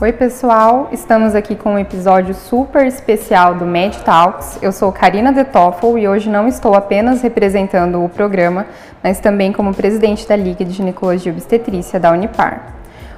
Oi, pessoal! Estamos aqui com um episódio super especial do Med Talks. Eu sou Karina De Toffel e hoje não estou apenas representando o programa, mas também como presidente da Liga de Ginecologia e Obstetrícia da Unipar.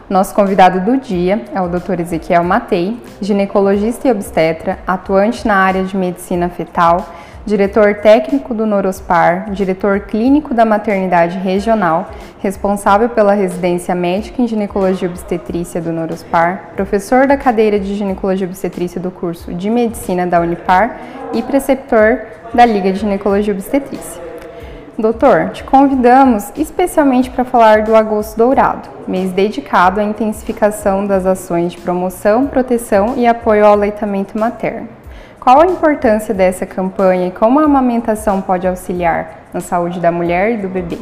Nosso convidado do dia é o Dr. Ezequiel Matei, ginecologista e obstetra, atuante na área de medicina fetal, diretor técnico do Norospar, diretor clínico da maternidade regional, responsável pela residência médica em ginecologia e obstetrícia do Norospar, professor da cadeira de ginecologia e obstetrícia do curso de medicina da Unipar e preceptor da Liga de Ginecologia e Obstetrícia. Doutor, te convidamos especialmente para falar do Agosto Dourado, mês dedicado à intensificação das ações de promoção, proteção e apoio ao aleitamento materno. Qual a importância dessa campanha e como a amamentação pode auxiliar na saúde da mulher e do bebê?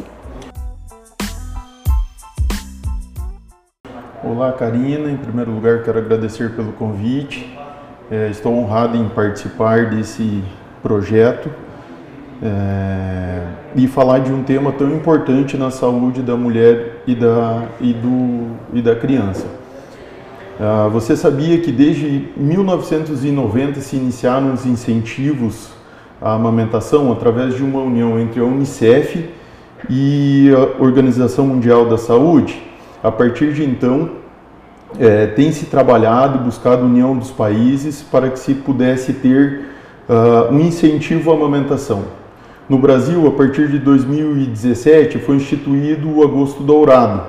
Olá, Karina. Em primeiro lugar, quero agradecer pelo convite. É, estou honrado em participar desse projeto é, e falar de um tema tão importante na saúde da mulher e da, e do, e da criança. Ah, você sabia que desde 1990 se iniciaram os incentivos à amamentação através de uma união entre a Unicef e a Organização Mundial da Saúde? A partir de então, é, tem se trabalhado, buscado união dos países para que se pudesse ter uh, um incentivo à amamentação. No Brasil, a partir de 2017, foi instituído o Agosto Dourado.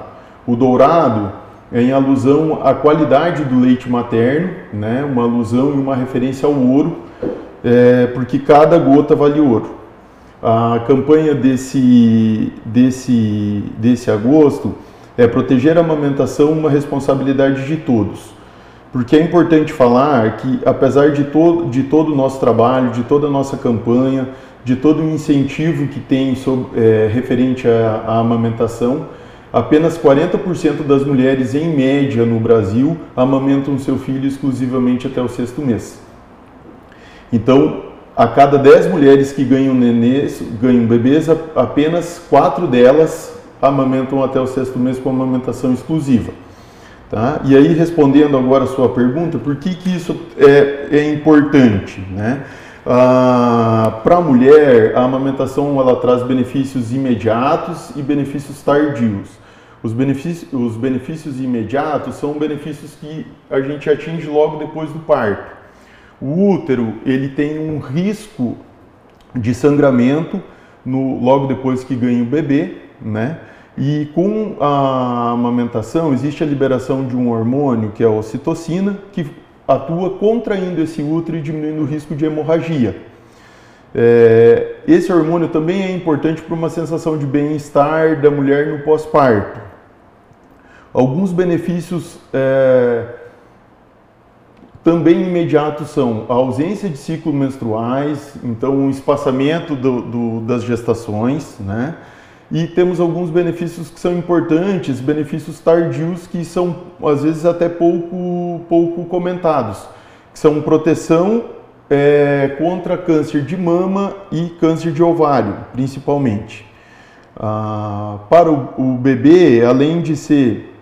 O dourado em alusão à qualidade do leite materno, né? uma alusão e uma referência ao ouro, é, porque cada gota vale ouro. A campanha desse, desse, desse agosto é proteger a amamentação uma responsabilidade de todos. Porque é importante falar que, apesar de, to de todo o nosso trabalho, de toda a nossa campanha, de todo o incentivo que tem sobre, é, referente à, à amamentação, apenas 40% das mulheres, em média, no Brasil, amamentam seu filho exclusivamente até o sexto mês. Então, a cada 10 mulheres que ganham nenês, ganham bebês, apenas 4 delas amamentam até o sexto mês com amamentação exclusiva. Tá? E aí, respondendo agora a sua pergunta, por que, que isso é, é importante? Né? Ah, Para a mulher, a amamentação ela traz benefícios imediatos e benefícios tardios. Os benefícios, os benefícios imediatos são benefícios que a gente atinge logo depois do parto. O útero ele tem um risco de sangramento no, logo depois que ganha o bebê, né? E com a amamentação existe a liberação de um hormônio que é a ocitocina, que atua contraindo esse útero e diminuindo o risco de hemorragia. É, esse hormônio também é importante para uma sensação de bem-estar da mulher no pós-parto. Alguns benefícios é, também imediatos são a ausência de ciclos menstruais, então o espaçamento do, do, das gestações, né? E temos alguns benefícios que são importantes, benefícios tardios que são às vezes até pouco, pouco comentados, que são proteção é, contra câncer de mama e câncer de ovário, principalmente. Ah, para o, o bebê, além de ser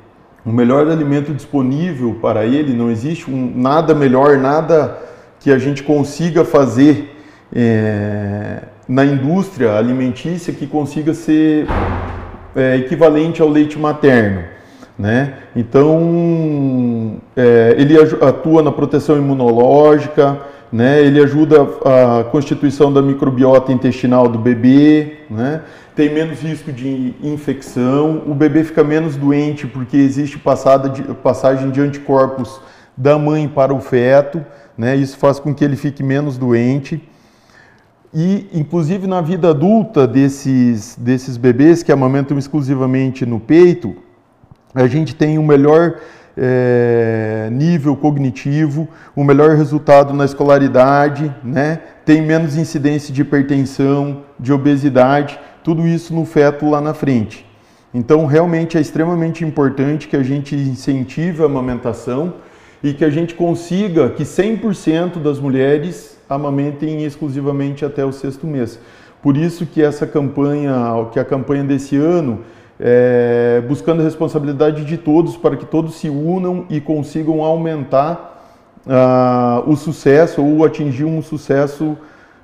o melhor alimento disponível para ele, não existe um, nada melhor, nada que a gente consiga fazer é, na indústria alimentícia que consiga ser é, equivalente ao leite materno. Né? Então, é, ele atua na proteção imunológica, né? ele ajuda a constituição da microbiota intestinal do bebê, né? tem menos risco de infecção, o bebê fica menos doente porque existe de, passagem de anticorpos da mãe para o feto, né? isso faz com que ele fique menos doente. E, inclusive, na vida adulta desses, desses bebês que amamentam exclusivamente no peito, a gente tem um melhor é, nível cognitivo, um melhor resultado na escolaridade, né? tem menos incidência de hipertensão, de obesidade, tudo isso no feto lá na frente. Então, realmente é extremamente importante que a gente incentive a amamentação e que a gente consiga que 100% das mulheres amamentem exclusivamente até o sexto mês. Por isso que essa campanha, que a campanha desse ano é, buscando a responsabilidade de todos para que todos se unam e consigam aumentar uh, o sucesso ou atingir um sucesso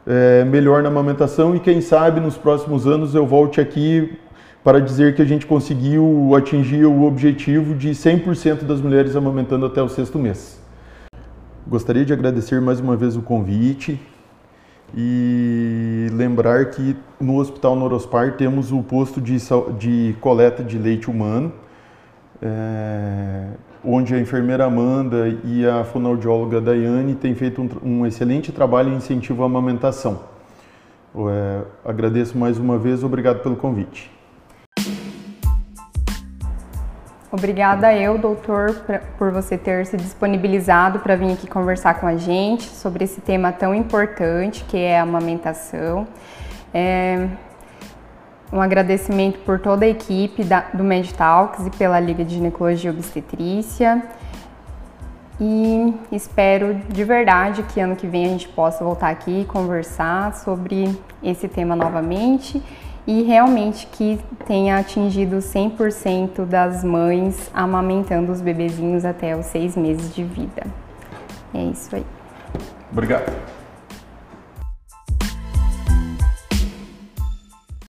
é, melhor na amamentação e quem sabe nos próximos anos eu volte aqui para dizer que a gente conseguiu atingir o objetivo de 100% das mulheres amamentando até o sexto mês. Gostaria de agradecer mais uma vez o convite e lembrar que no Hospital Norospar temos o posto de, de coleta de leite humano, é, onde a enfermeira Amanda e a fonoaudióloga Daiane têm feito um, um excelente trabalho em incentivo à amamentação. É, agradeço mais uma vez, obrigado pelo convite. Obrigada eu, doutor, por você ter se disponibilizado para vir aqui conversar com a gente sobre esse tema tão importante que é a amamentação. É, um agradecimento por toda a equipe da, do MedTalks e pela Liga de Ginecologia e Obstetrícia. E espero de verdade que ano que vem a gente possa voltar aqui e conversar sobre esse tema novamente e realmente que tenha atingido 100% das mães amamentando os bebezinhos até os seis meses de vida. É isso aí. Obrigado.